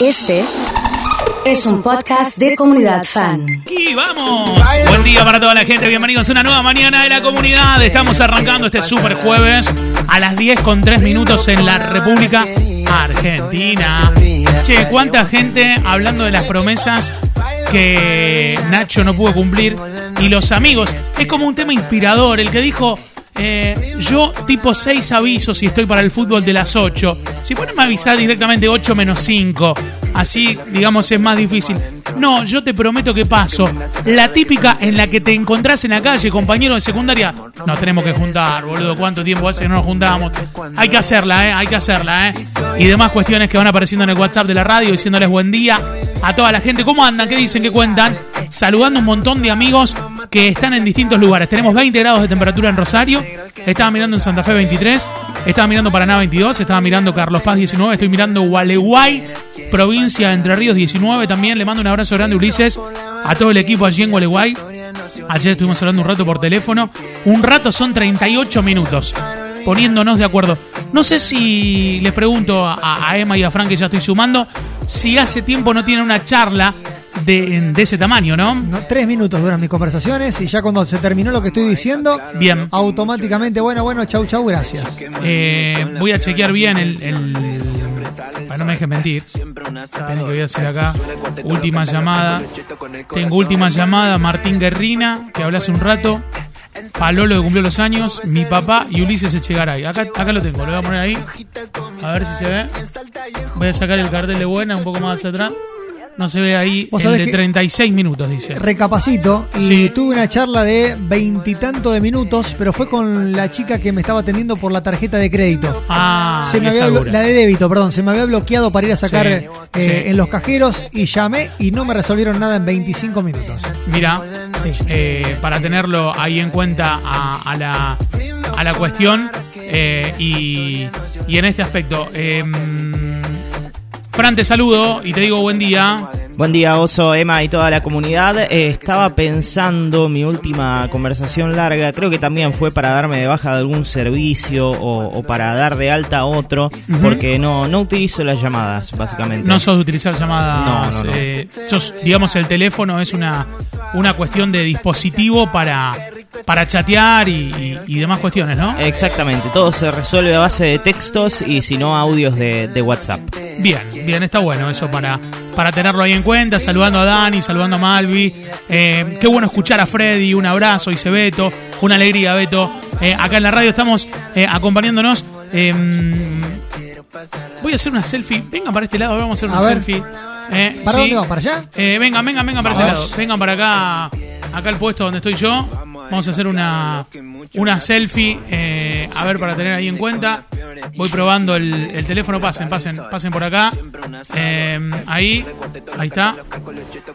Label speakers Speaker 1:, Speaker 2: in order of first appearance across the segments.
Speaker 1: Este es un podcast de comunidad fan.
Speaker 2: Y vamos. Buen día para toda la gente. Bienvenidos a una nueva mañana de la comunidad. Estamos arrancando este super jueves a las 10 con 3 minutos en la República Argentina. Che, cuánta gente hablando de las promesas que Nacho no pudo cumplir y los amigos. Es como un tema inspirador. El que dijo, eh, yo tipo 6 avisos y estoy para el fútbol de las 8. Si me avisar directamente 8 menos 5, así digamos es más difícil. No, yo te prometo que paso. La típica en la que te encontrás en la calle, compañero de secundaria, nos tenemos que juntar, boludo. ¿Cuánto tiempo hace que no nos juntamos? Hay que hacerla, ¿eh? Hay que hacerla, ¿eh? Y demás cuestiones que van apareciendo en el WhatsApp de la radio diciéndoles buen día a toda la gente. ¿Cómo andan? ¿Qué dicen? ¿Qué cuentan? Saludando un montón de amigos que están en distintos lugares. Tenemos 20 grados de temperatura en Rosario. Estaba mirando en Santa Fe 23. Estaba mirando Paraná 22. Estaba mirando Carlos Paz 19. Estoy mirando Gualeguay, provincia de Entre Ríos 19. También le mando un abrazo grande, Ulises, a todo el equipo allí en Gualeguay. Ayer estuvimos hablando un rato por teléfono. Un rato son 38 minutos poniéndonos de acuerdo. No sé si les pregunto a, a Emma y a Frank, que ya estoy sumando, si hace tiempo no tienen una charla de, de, ese tamaño, ¿no?
Speaker 3: ¿no? Tres minutos duran mis conversaciones y ya cuando se terminó lo que estoy diciendo,
Speaker 2: bien.
Speaker 3: automáticamente, bueno, bueno, chau, chau, gracias.
Speaker 2: Eh, voy a chequear bien el, el para no me dejes mentir. Esperen que voy a hacer acá. Última llamada. Tengo última llamada, Martín Guerrina, que hablé hace un rato. Palolo que cumplió los años, mi papá y Ulises Echegaray. Acá, acá lo tengo, lo voy a poner ahí. A ver si se ve. Voy a sacar el cartel de buena un poco más hacia atrás. No se ve ahí el de 36 minutos, dice.
Speaker 3: Recapacito y sí. tuve una charla de veintitantos de minutos, pero fue con la chica que me estaba atendiendo por la tarjeta de crédito.
Speaker 2: Ah,
Speaker 3: se me había la de débito, perdón, se me había bloqueado para ir a sacar sí, eh, sí. en los cajeros y llamé y no me resolvieron nada en 25 minutos.
Speaker 2: Mira, eh, para tenerlo ahí en cuenta a, a la, a la cuestión eh, y, y, en este aspecto. Fran, te saludo y te digo buen día.
Speaker 4: Buen día, Oso, Emma y toda la comunidad. Eh, estaba pensando mi última conversación larga, creo que también fue para darme de baja de algún servicio o, o para dar de alta otro, uh -huh. porque no, no utilizo las llamadas, básicamente.
Speaker 2: No sos de utilizar llamadas.
Speaker 4: No, no, no.
Speaker 2: Eh, sos, digamos, el teléfono es una, una cuestión de dispositivo para, para chatear y, y, y, demás cuestiones, ¿no?
Speaker 4: Exactamente, todo se resuelve a base de textos y si no audios de, de WhatsApp.
Speaker 2: Bien, bien, está bueno eso para, para tenerlo ahí en cuenta, saludando a Dani, saludando a Malvi. Eh, qué bueno escuchar a Freddy, un abrazo, dice Beto, una alegría, Beto. Eh, acá en la radio estamos eh, acompañándonos. voy a hacer una selfie. Vengan para este lado, vamos a hacer una
Speaker 3: a
Speaker 2: selfie.
Speaker 3: ¿Para
Speaker 2: sí.
Speaker 3: dónde vamos? ¿Para allá?
Speaker 2: vengan, vengan, vengan para a este lado. Vengan para acá, acá al puesto donde estoy yo. Vamos a hacer una, una selfie, eh, a ver, para tener ahí en cuenta. Voy probando el, el teléfono, pasen, pasen, pasen por acá. Eh, ahí, ahí está.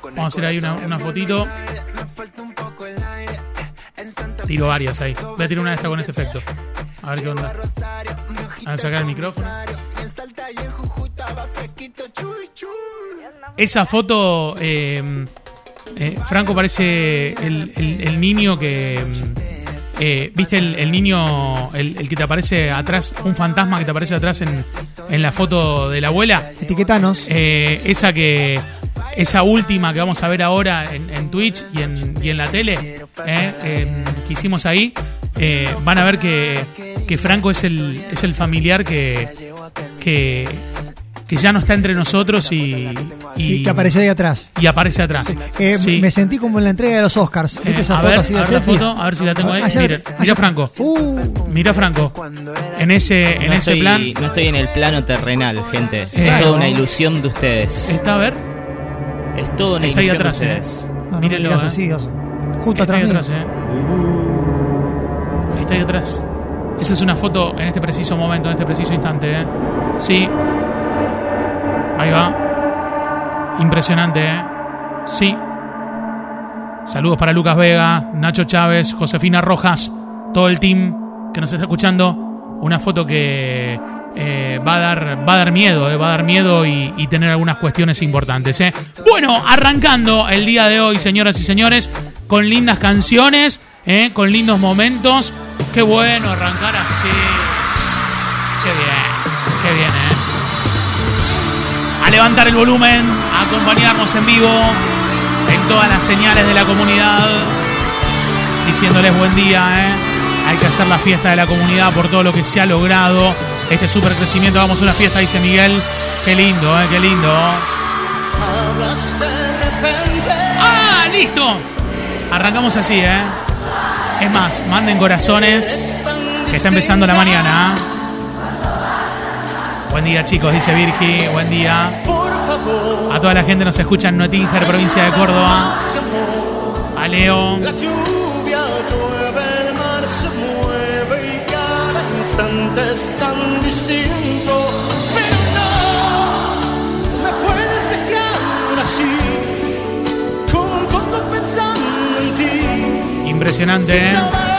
Speaker 2: Vamos a hacer ahí una, fotito. Tiro varias ahí. Voy a tirar una de estas con este efecto. A ver qué onda. A sacar el micrófono. Esa foto... Eh, eh, Franco parece el, niño que. Eh, ¿Viste el, el niño, el, el, que te aparece atrás, un fantasma que te aparece atrás en, en la foto de la abuela?
Speaker 3: Etiquetanos.
Speaker 2: Eh, esa que. Esa última que vamos a ver ahora en, en Twitch y en, y en la tele, que hicimos ahí, van a ver que, que Franco es el, es el familiar que, que, que ya no está entre nosotros y,
Speaker 3: y, y que aparece ahí atrás.
Speaker 2: Y aparece atrás.
Speaker 3: Sí. Eh, sí. Me sentí como en la entrega de los Oscars. ¿Viste
Speaker 2: eh,
Speaker 3: esa
Speaker 2: a
Speaker 3: foto
Speaker 2: ver,
Speaker 3: así de
Speaker 2: a ver la foto, a ver si la tengo ahí.
Speaker 3: Allá,
Speaker 2: mira,
Speaker 3: allá.
Speaker 2: mira Franco.
Speaker 3: Uh.
Speaker 2: Mira Franco. En ese, en
Speaker 4: no
Speaker 2: ese
Speaker 4: estoy,
Speaker 2: plan.
Speaker 4: No estoy en el plano terrenal, gente.
Speaker 2: Eh,
Speaker 4: es toda una ilusión de ustedes.
Speaker 2: Está a ver.
Speaker 4: Es toda una
Speaker 2: Está ahí
Speaker 4: ilusión
Speaker 2: atrás,
Speaker 4: de
Speaker 2: eh.
Speaker 4: ustedes.
Speaker 3: No, no
Speaker 2: Mírenlo, eh.
Speaker 3: Oso. Justo
Speaker 2: Está ahí
Speaker 3: atrás.
Speaker 2: atrás,
Speaker 3: mío.
Speaker 2: eh. Está ahí atrás. Esa es una foto en este preciso momento, en este preciso instante, eh. Sí. Ahí va. Impresionante, eh. Sí. Saludos para Lucas Vega, Nacho Chávez, Josefina Rojas, todo el team que nos está escuchando. Una foto que eh, va, a dar, va a dar miedo, eh, va a dar miedo y, tener algunas cuestiones importantes. Eh. Bueno, arrancando el día de hoy, señoras y señores, con lindas canciones, eh, con lindos momentos. Qué bueno arrancar así. Qué bien, levantar el volumen, a acompañarnos en vivo en todas las señales de la comunidad, diciéndoles buen día, ¿eh? Hay que hacer la fiesta de la comunidad por todo lo que se ha logrado. Este super crecimiento, vamos a una fiesta, dice Miguel. Qué lindo, ¿eh? Qué lindo. ¡Ah, listo! Arrancamos así, ¿eh? Es más, manden corazones, que está empezando la mañana. ¿eh? Buen día, chicos, dice Virgi. Buen día. A toda la gente nos escucha en Nottinger, provincia de Córdoba. A Leo.
Speaker 5: Es tan distinto. Pero no, me puedes dejar así, como un tonto pensando en ti.
Speaker 2: Impresionante, ¿eh?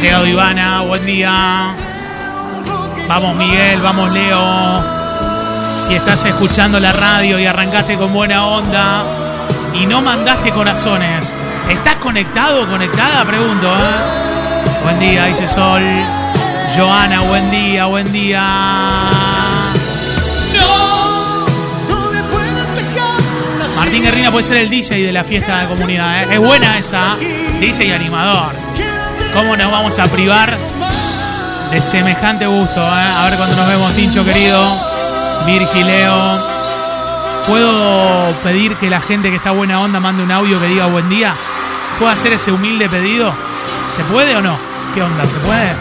Speaker 2: Llegado Ivana, buen día. Vamos Miguel, vamos Leo. Si estás escuchando la radio y arrancaste con buena onda y no mandaste corazones, ¿estás conectado o conectada? Pregunto, ¿eh? Buen día, dice Sol. Joana, buen día, buen día.
Speaker 5: No.
Speaker 2: Martín Guerrina puede ser el DJ de la fiesta de comunidad. ¿eh? Es buena esa. DJ y animador. ¿Cómo nos vamos a privar de semejante gusto? eh? A ver cuando nos vemos, Tincho querido. Virgileo. ¿Puedo pedir que la gente que está buena onda mande un audio que diga buen día? ¿Puedo hacer ese humilde pedido? ¿Se puede o no? ¿Qué onda? ¿Se puede?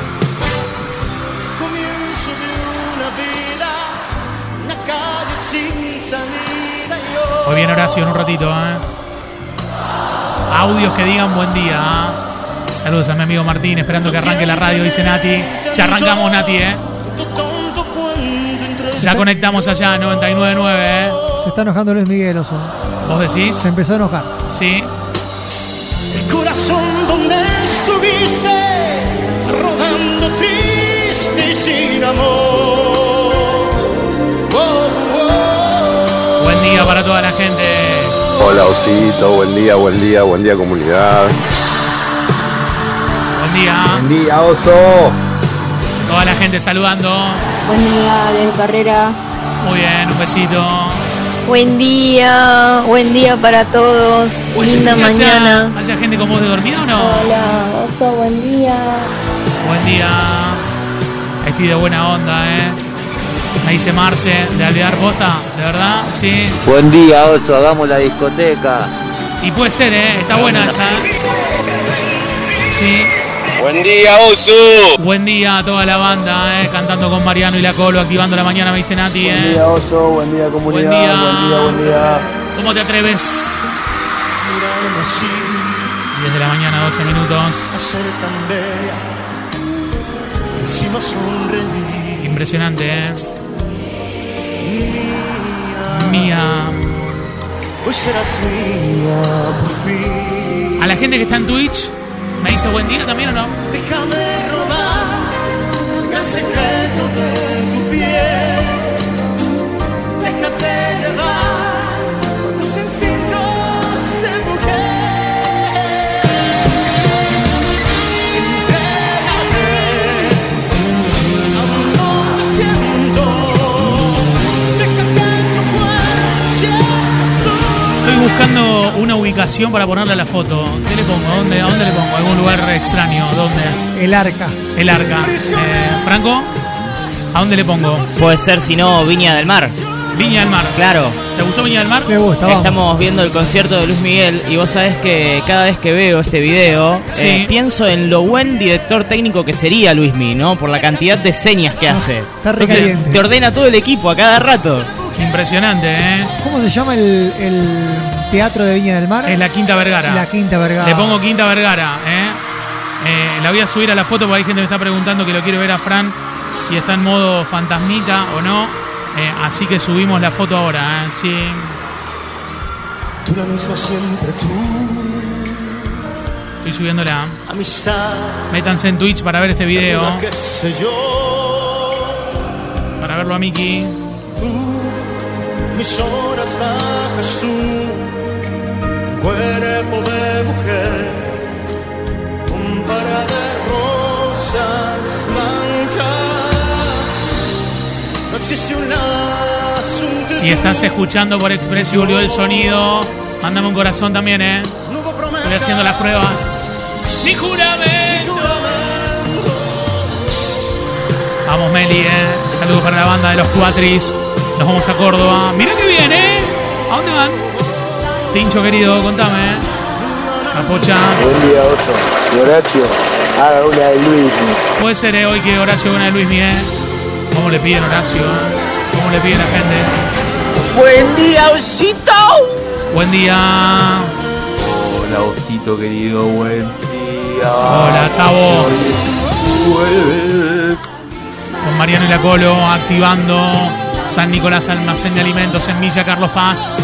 Speaker 5: Comienzo de una vida, una calle sin salida. y yo-
Speaker 2: Muy bien, Horacio, en un ratito. ¿eh? Audios que digan buen día. ¿eh? Saludos a mi amigo Martín, esperando que arranque la radio, dice Nati. Ya arrancamos, Nati, ¿eh? Ya conectamos allá, 99.9, ¿eh?
Speaker 3: Se está enojando Luis Miguel, oso.
Speaker 2: ¿Vos decís?
Speaker 3: Se empezó a enojar.
Speaker 2: Sí.
Speaker 5: el corazón donde estuviste, rodando triste y sin amor. Oh, oh.
Speaker 2: Buen día para toda la gente.
Speaker 6: Hola Osito, buen día, buen día, buen día comunidad.
Speaker 2: Buen día.
Speaker 6: Buen día Oso.
Speaker 2: Toda la gente saludando.
Speaker 7: Buen día, de carrera.
Speaker 2: Muy bien, un besito.
Speaker 7: Buen día, buen día para todos.
Speaker 2: Pues,
Speaker 7: Linda
Speaker 2: ¿y allá-
Speaker 7: mañana.
Speaker 2: ¿Haya gente con voz de dormido o no?
Speaker 7: Hola, Oso, buen día.
Speaker 2: Buen día. Estoy de buena onda, ¿eh? Me dice Marce, de Alvear Posta, ¿de verdad? Sí.
Speaker 8: Buen día, Oso, hagamos la discoteca.
Speaker 2: Y puede ser, ¿eh? Está buena esa. ¿eh? Sí.
Speaker 6: Buen día Oso.
Speaker 2: Buen día a toda la banda, ¿eh? Cantando con Mariano y la Colo, activando la mañana, me dice Nati, ¿eh?
Speaker 6: Oso, buen día comunidad,
Speaker 2: Buen día.
Speaker 6: buen día, buen día.
Speaker 2: ¿Cómo te atreves?
Speaker 5: Mirarme así,
Speaker 2: 10 de la mañana, 12 minutos. Impresionante, ¿eh? Mía.
Speaker 5: Hoy serás mía por fin.
Speaker 2: A la gente que está en Twitch, ¿me dice buen día también o no?
Speaker 5: Déjame robar el secreto de tu piel. Déjate llevar
Speaker 2: buscando una ubicación para ponerle a la foto. ¿Qué le pongo? ¿Dónde, ¿A dónde le pongo? ¿Algún lugar extraño? ¿Dónde?
Speaker 3: El arca.
Speaker 2: El arca. Eh, Franco, ¿a dónde le pongo?
Speaker 4: Puede ser, si no, Viña del Mar.
Speaker 2: Viña del Mar.
Speaker 4: Claro.
Speaker 2: ¿Te gustó Viña del Mar?
Speaker 3: Me gusta, vamos.
Speaker 4: Estamos viendo el concierto de Luis Miguel y vos sabés que cada vez que veo este video
Speaker 2: Sí.
Speaker 4: eh, pienso en lo buen director técnico que sería Luis Miguel, ¿no? Por la cantidad de señas que hace.
Speaker 3: Está recaliente.
Speaker 4: te ordena todo el equipo a cada rato.
Speaker 2: Impresionante, ¿eh?
Speaker 3: ¿Cómo se llama el, el teatro de Viña del Mar?
Speaker 2: Es la Quinta Vergara.
Speaker 3: La Quinta Vergara.
Speaker 2: Le pongo Quinta Vergara, ¿eh? Eh, La voy a subir a la foto porque hay gente que me está preguntando que lo quiere ver a Fran si está en modo fantasmita o no. Eh, así que subimos la foto ahora, ¿eh? Sí.
Speaker 5: Tú la misma siempre, tú,
Speaker 2: Estoy subiéndola.
Speaker 5: amistad.
Speaker 2: Métanse en Twitch para ver este video.
Speaker 5: la que sé yo.
Speaker 2: Para verlo a Miki.
Speaker 5: Tú, mis horas bajas tú, cuerpo de mujer, un par de rosas blancas. No existe un.
Speaker 2: Si estás escuchando por Express y volvió el sonido, mándame un corazón también, ¿eh? Estoy haciendo las pruebas. ¡Mi juramento! Vamos, Meli, ¿eh? Saludos para la banda de los Cuatris. Nos vamos a Córdoba. Mira que bien, ¿eh? ¿A dónde van? Tincho, querido, contame, ¿eh? Capocha.
Speaker 9: Buen día, Oso. Y Horacio, haga una de Luis.
Speaker 2: Puede ser, ¿eh? Hoy que Horacio gana de Luis Miguel. ¿Cómo le piden Horacio? eh? ¿Cómo le piden a la gente?
Speaker 10: Buen día, Osito.
Speaker 2: Buen día.
Speaker 8: Hola, osito querido, buen día.
Speaker 2: Hola, Tavo.
Speaker 8: Vuelves.
Speaker 2: Con Mariano y la Colo activando San Nicolás Almacén de Alimentos en Villa Carlos Paz.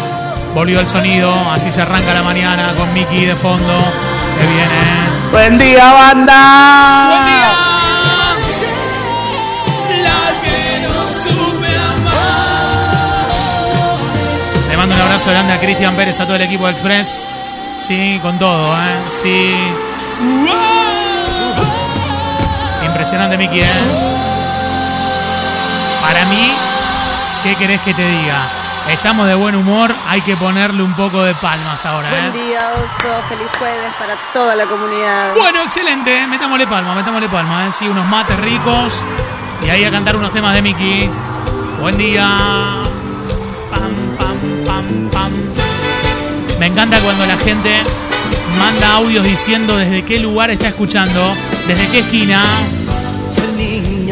Speaker 2: Volvió el sonido, así se arranca la mañana con Miki de fondo. Que viene.
Speaker 10: Buen día, banda.
Speaker 2: ¡Buen día! Mando un abrazo grande a Cristian Pérez, a todo el equipo de Express. Sí, con todo, ¿eh? Sí. Impresionante, Miki, ¿eh? Para mí, ¿qué querés que te diga? Estamos de buen humor, hay que ponerle un poco de palmas ahora, ¿eh?
Speaker 11: Buen día, Oso. Feliz jueves para toda la comunidad.
Speaker 2: Bueno, excelente, ¿eh? metámosle palma, metámosle palma, ¿eh? sí, unos mates ricos y ahí a cantar unos temas de Mickey. Buen día. Pam, pam, pam, pam. Me encanta cuando la gente manda audios diciendo desde qué lugar está escuchando, desde qué esquina,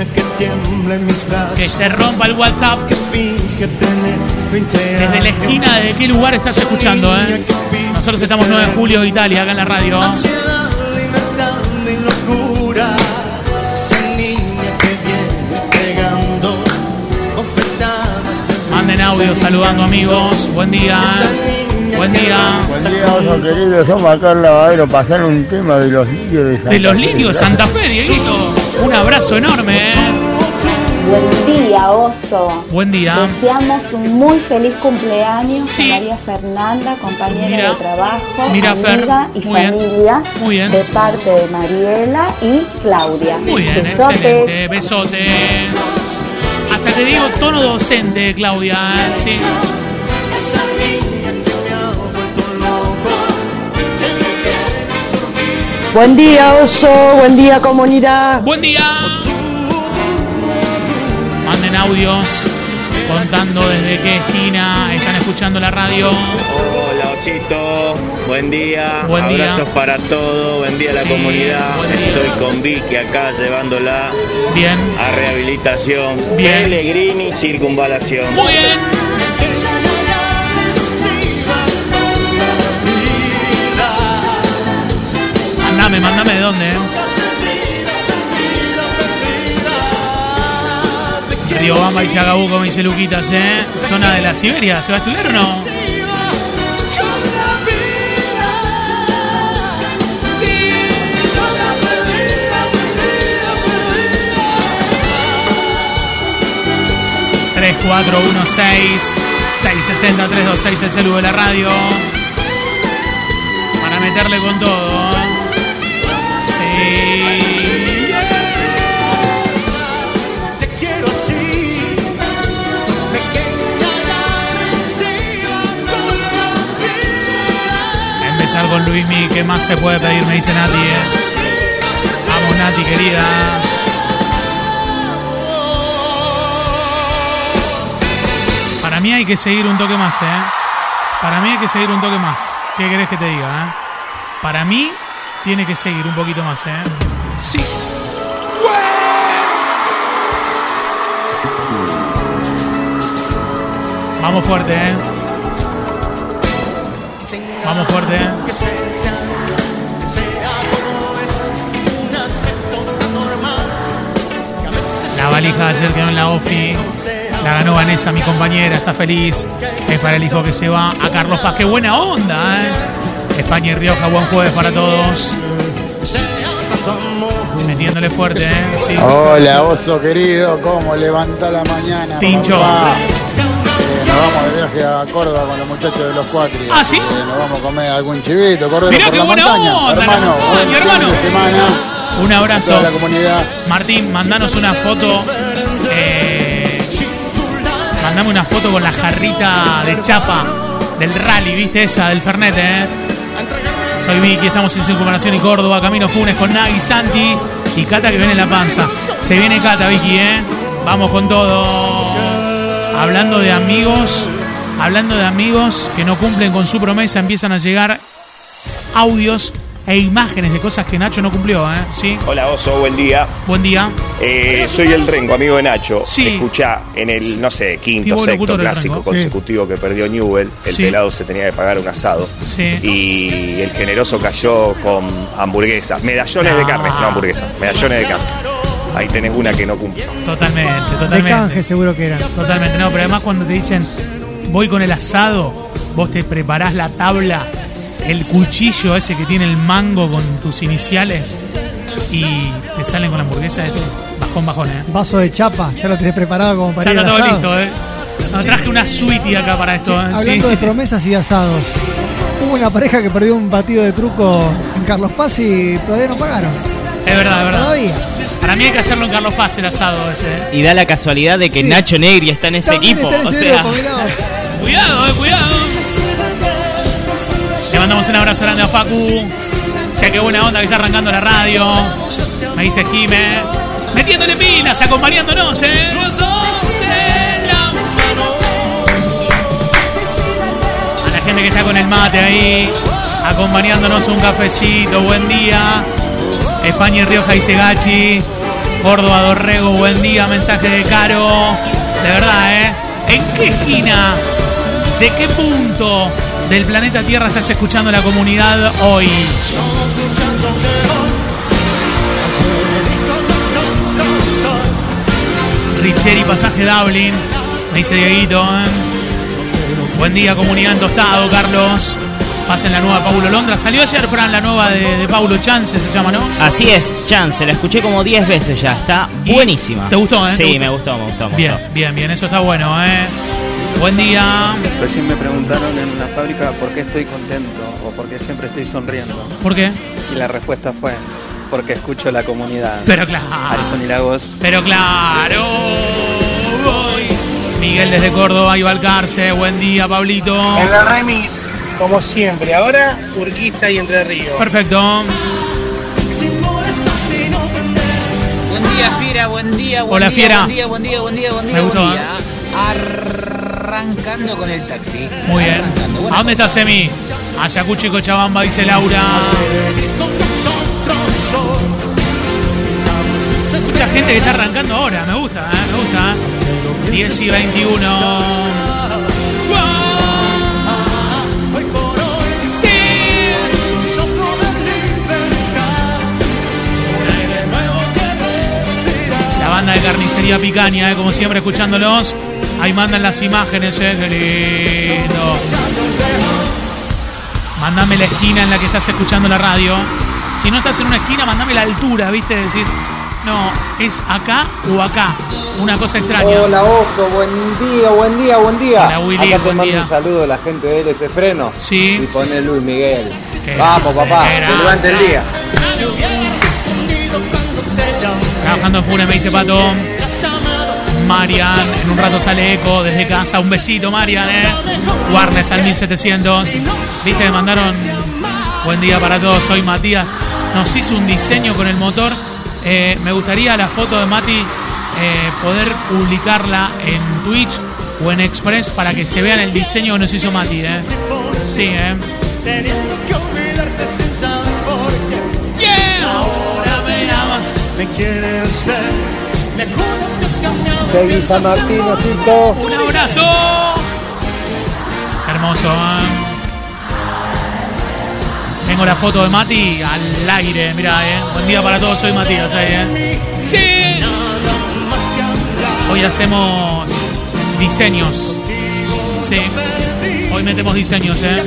Speaker 5: niña que tiembla en mis brazos.
Speaker 2: que se rompa el WhatsApp,
Speaker 5: que finge tener 20
Speaker 2: desde la esquina, desde qué lugar estás escuchando. ¿eh? Nosotros estamos 9 de julio, Italia, acá en la radio.
Speaker 5: Ansiedad, libertad y locura. Esa niña que viene pegando bofetadas en
Speaker 2: Manden audio saludando amigos. Buen día. Buen día.
Speaker 9: Buen día, Oso querido. Somos acá en Lavadero. Pasar un tema de los lirios de Santa
Speaker 2: De los
Speaker 9: Fe.
Speaker 2: lirios, Santa Fe, Dieguito. Un abrazo enorme. ¿eh?
Speaker 12: Buen día, oso.
Speaker 2: Buen día.
Speaker 12: Deseamos un muy feliz cumpleaños
Speaker 2: Sí.
Speaker 12: a María Fernanda, compañera
Speaker 2: Mira.
Speaker 12: de trabajo,
Speaker 2: Mira, Fer.
Speaker 12: amiga y
Speaker 2: Muy bien.
Speaker 12: familia,
Speaker 2: Muy bien.
Speaker 12: de parte de Mariela y Claudia.
Speaker 2: Muy bien,
Speaker 12: Besotes.
Speaker 2: excelente. Besotes. Hasta te digo tono docente, Claudia. ¿eh? Sí.
Speaker 10: Buen día, Oso. Buen día, comunidad.
Speaker 2: Buen día. Manden audios contando desde qué esquina están escuchando la radio.
Speaker 13: Hola Osito, buen día,
Speaker 2: Buen día.
Speaker 13: abrazos para todos, buen día a la
Speaker 2: Sí,
Speaker 13: comunidad, estoy con Vicky acá llevándola
Speaker 2: Bien.
Speaker 13: a rehabilitación,
Speaker 2: Bien.
Speaker 13: Pellegrini Circunvalación.
Speaker 2: Muy bien.
Speaker 5: Vida.
Speaker 2: Mandame, mandame de dónde, ¿eh? Río Bamba y Chagabuco, me dice Luquitas, ¿eh? Zona de la Siberia. ¿Se va a estudiar o no? Tres, cuatro, uno, seis, seis, sesenta, tres, dos, seis, el celu de la radio. Para meterle con todo. ¿eh? Empezar con Luismi, ¿qué más se puede pedir? Me dice Nati, ¿eh? Vamos, Nati, querida. Para mí hay que seguir un toque más, ¿eh? Para mí hay que seguir un toque más. ¿Qué querés que te diga, eh? Para mí tiene que seguir un poquito más, ¿eh? Sí. Vamos fuerte, ¿eh? Vamos fuerte, ¿eh? La valija de ayer quedó en la OFI. La ganó Vanessa, mi compañera, está feliz. Es para el hijo que se va a Carlos Paz. ¡Qué buena onda, eh! España y Rioja, buen jueves para todos. Metiéndole fuerte, ¿eh? Sí.
Speaker 9: Hola, oso querido. ¿Cómo levanta la mañana?
Speaker 2: Tincho.
Speaker 9: papá?
Speaker 14: nos vamos de viaje a Córdoba con los muchachos de los cuatri.
Speaker 2: ¿Ah, sí?
Speaker 14: Eh, nos vamos a comer algún chivito, cordero
Speaker 2: Mirá
Speaker 14: por
Speaker 2: qué
Speaker 14: la
Speaker 2: buena
Speaker 14: montaña.
Speaker 2: onda, la
Speaker 14: hermano,
Speaker 2: montaña,
Speaker 14: buen fin
Speaker 2: hermano.
Speaker 14: de semana.
Speaker 2: Un abrazo.
Speaker 14: A la comunidad.
Speaker 2: Martín, mandanos una foto. eh, mandame una foto con la jarrita de chapa del rally, ¿viste esa? Del Fernet, ¿eh? Soy Vicky, estamos en Circunvalación y Córdoba, Camino Funes con Nagui, Santi y Cata que viene en la panza. Se viene Cata, Vicky, ¿eh? Vamos con todo. Hablando de amigos, hablando de amigos que no cumplen con su promesa, empiezan a llegar audios e imágenes de cosas que Nacho no cumplió, ¿eh? ¿Sí?
Speaker 15: Hola Oso, buen día.
Speaker 2: Buen día.
Speaker 15: Eh, soy el Rengo, amigo de Nacho.
Speaker 2: Sí.
Speaker 15: Escucha, en el, no sé, quinto, sexto clásico consecutivo que perdió Newell, el
Speaker 2: Sí.
Speaker 15: pelado se tenía que pagar un asado.
Speaker 2: Sí.
Speaker 15: Y el generoso cayó con hamburguesas, medallones de carne, no hamburguesas, medallones de carne. Ahí tenés una que no cumple.
Speaker 2: Totalmente,
Speaker 3: De
Speaker 2: totalmente.
Speaker 3: canje seguro que era.
Speaker 2: Totalmente, no, pero además cuando te dicen voy con el asado, vos te preparás la tabla, el cuchillo ese que tiene el mango con tus iniciales y te salen con la hamburguesa, es bajón, bajón, ¿eh?
Speaker 3: Vaso de chapa, ya lo tenés preparado como para
Speaker 2: Ya
Speaker 3: ir
Speaker 2: está todo
Speaker 3: asado.
Speaker 2: listo, ¿eh? Traje una suite acá para esto, ¿eh?
Speaker 3: Hablando
Speaker 2: Sí.
Speaker 3: de promesas y asados. Hubo una pareja que perdió un batido de truco en Carlos Paz y todavía no pagaron.
Speaker 2: Es verdad, es verdad.
Speaker 3: Todavía.
Speaker 2: Para mí hay que hacerlo en Carlos Paz el asado ese, ¿eh?
Speaker 4: Y da la casualidad de que
Speaker 3: Sí.
Speaker 4: Nacho Negri está en ese
Speaker 3: También
Speaker 4: equipo.
Speaker 3: está en
Speaker 4: o sea,
Speaker 3: grupo.
Speaker 2: Cuidado, eh, cuidado. Mandamos un abrazo grande a Facu. Che, qué buena onda que está arrancando la radio. Me dice Jime. Metiéndole pilas, acompañándonos, ¿eh? A la gente que está con el mate ahí, acompañándonos un cafecito. Buen día. España y Rioja y Segachi. Córdoba, Dorrego, buen día. Mensaje de Caro. De verdad, ¿eh? ¿En qué esquina? ¿De qué punto del planeta Tierra estás escuchando la comunidad hoy? Richeri, pasaje Dublin. Me dice Dieguito. ¿eh? Buen día, comunidad en tostado, Carlos. Pasen la nueva de Paulo Londra. Salió ayer, Fran, la nueva de, de Paulo Chance, se llama, ¿no?
Speaker 4: Así es, Chance, la escuché como 10 veces ya. Está buenísima.
Speaker 2: ¿Te gustó, eh?
Speaker 4: Sí,
Speaker 2: ¿Te gustó?
Speaker 4: me gustó, me gustó, me
Speaker 2: Bien,
Speaker 4: gustó.
Speaker 2: bien, bien. Eso está bueno, ¿eh? Buen día.
Speaker 16: Recién me preguntaron en una fábrica por qué estoy contento o por qué siempre estoy sonriendo.
Speaker 2: ¿Por qué?
Speaker 16: Y la respuesta fue porque escucho la comunidad.
Speaker 2: Pero claro.
Speaker 16: Y Lagos.
Speaker 2: Pero claro. voy. Miguel desde Córdoba y Balcarce. Buen día, Pablito.
Speaker 17: En la remis, como siempre. Ahora Urquiza y Entre Ríos.
Speaker 2: Perfecto.
Speaker 18: Buen día, Fiera, buen día, buen
Speaker 2: Hola,
Speaker 18: día,
Speaker 2: Fiera.
Speaker 18: buen día, buen día, buen día, buen día,
Speaker 2: Me
Speaker 18: buen
Speaker 2: gustó,
Speaker 18: día. Arrancando con el taxi.
Speaker 2: Muy bien. ¿A dónde está Semi? Ayacucho y Cochabamba, dice Laura. Mucha gente que está arrancando ahora. Me gusta, ¿eh? Me gusta. 10 y 21. Banda de carnicería Picaña, ¿eh? como siempre, escuchándolos. Ahí mandan las imágenes, ¿eh? Qué lindo. Mándame la esquina en la que estás escuchando la radio. Si no estás en una esquina, mándame la altura, ¿viste? Decís, no, es acá o acá. Una cosa extraña.
Speaker 19: Hola Oso, buen día, buen día, buen día.
Speaker 2: Hola, Willy,
Speaker 19: Acá te
Speaker 2: buen
Speaker 19: mando
Speaker 2: día.
Speaker 19: un saludo a la gente de LS Freno.
Speaker 2: Sí.
Speaker 19: Y pone Luis Miguel. Vamos papá, que levante el día.
Speaker 2: Trabajando en Fune, me dice Pato. Marian, en un rato sale Eco desde casa. Un besito, Marian, ¿eh? Warnes al 1700. Viste, me mandaron. Buen día para todos, soy Matías. Nos hizo un diseño con el motor. Eh, me gustaría la foto de Mati eh, poder publicarla en Twitch o en Express para que se vean el diseño que nos hizo Mati, ¿eh? Sí, ¿eh? Yeah.
Speaker 5: Me quieres ver, me juras que has cambiado.
Speaker 19: San Martín, Osito.
Speaker 2: Un abrazo. Hermoso, ¿eh? Tengo la foto de Mati al aire, mirá, eh. Buen día para todos, soy Matías ahí, eh. Sí. Hoy hacemos diseños. Sí. Hoy metemos diseños, eh.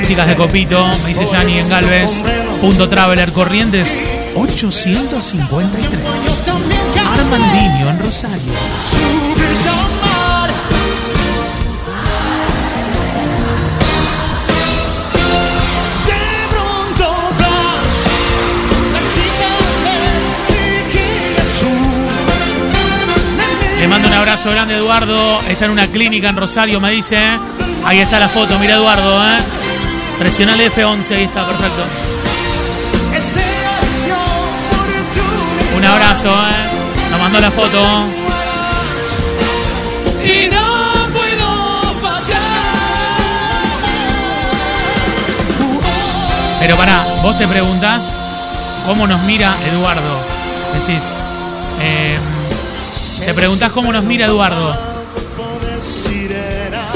Speaker 2: Las chicas de Copito, me dice Yani en Galvez. Punto Traveler Corrientes 853. Armandinho en Rosario. Le mando un abrazo grande, Eduardo. Está en una clínica en Rosario, me dice. Ahí está la foto, mira Eduardo, ¿eh? Presiona el F11, ahí está, perfecto. Un abrazo, ¿eh? Nos mandó la foto. Y no puedo fallar. Pero pará, vos te preguntás cómo nos mira Eduardo. Decís, eh, te preguntás cómo nos mira Eduardo.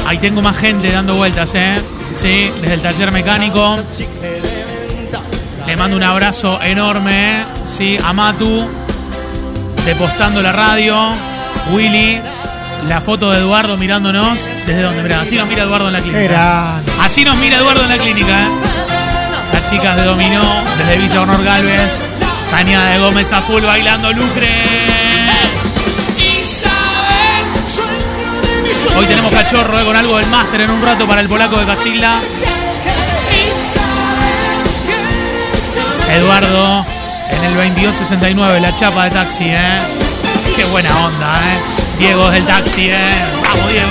Speaker 2: Ahí tengo más gente dando vueltas, ¿eh? Sí, desde el taller mecánico. Le mando un abrazo enorme. Sí, a Matu, depostando la radio. Willy, la foto de Eduardo mirándonos. ¿Desde dónde? Mirá, así nos mira Eduardo en la clínica. Así nos mira Eduardo en la clínica, ¿eh? Las chicas de Dominó, desde Villa Honor Galvez. Tania de Gómez a full bailando Lucre. Hoy tenemos cachorro eh, con algo del máster en un rato para el polaco de Casilda. Eduardo en el 2269, la chapa de taxi, ¿eh? Qué buena onda, ¿eh? Diego es el taxi, ¿eh? Vamos, Diego.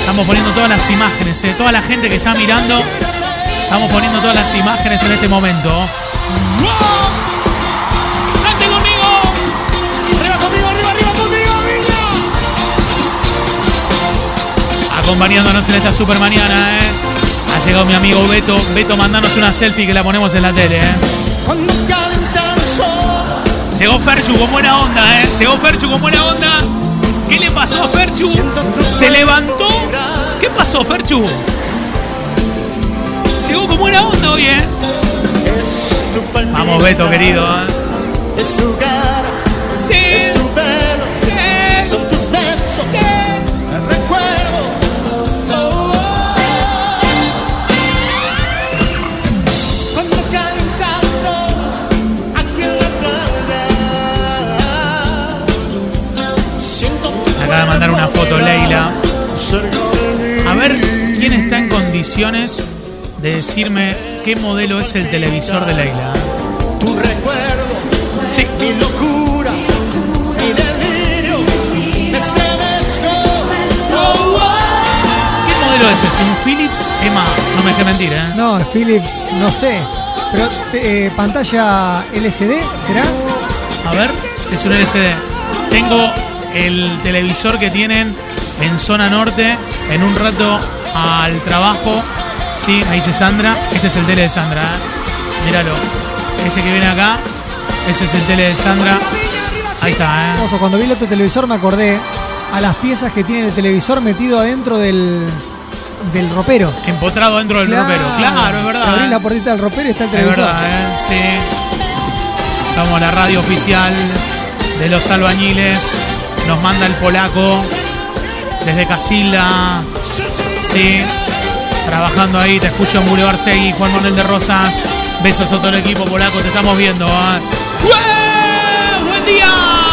Speaker 2: Estamos poniendo todas las imágenes, ¿eh? Toda la gente que está mirando, estamos poniendo todas las imágenes en este momento. Acompañándonos en esta super mañana, ¿eh? Ha llegado mi amigo Beto. Beto, mandanos una selfie que la ponemos en la tele, ¿eh? Llegó Ferchu con buena onda, ¿eh? Llegó Ferchu con buena onda. ¿Qué le pasó a Ferchu? ¿Se levantó? ¿Qué pasó, Ferchu? Llegó con buena onda hoy, ¿eh? Vamos, Beto, querido, ¿eh?
Speaker 5: Es tu cara,
Speaker 2: Sí.
Speaker 5: es tu
Speaker 2: A ver quién está en condiciones de decirme qué modelo es el televisor de Leila.
Speaker 5: Tu recuerdo,
Speaker 2: Sí.
Speaker 5: mi locura, mi delirio, me estremezco. Oh, oh.
Speaker 2: ¿Qué modelo es ese? ¿Un Philips? Emma, no me dejes mentir, ¿eh?
Speaker 3: No, Philips, no sé. Pero eh, pantalla LCD, ¿será?
Speaker 2: A ver, es un LCD. Tengo el televisor que tienen en zona norte. En un rato al trabajo. Sí, ahí dice Sandra. Este es el tele de Sandra. ¿eh? Míralo. Este que viene acá. Ese es el tele de Sandra. Ahí está, ¿eh?
Speaker 3: Oso, cuando vi el otro televisor me acordé a las piezas que tiene el televisor metido adentro del, del ropero.
Speaker 2: Empotrado dentro del ropero. Claro, es verdad.
Speaker 3: Abrís
Speaker 2: ¿eh?
Speaker 3: la puertita del ropero y está el
Speaker 2: Es
Speaker 3: televisor.
Speaker 2: verdad, ¿eh? Sí. Somos la radio oficial de los albañiles. Nos manda el polaco desde Casilda. Sí. Trabajando ahí, te escucho en Boulevard Segui, Juan Manuel de Rosas. Besos a todo el equipo polaco, te estamos viendo. ¿eh? ¡Buen día!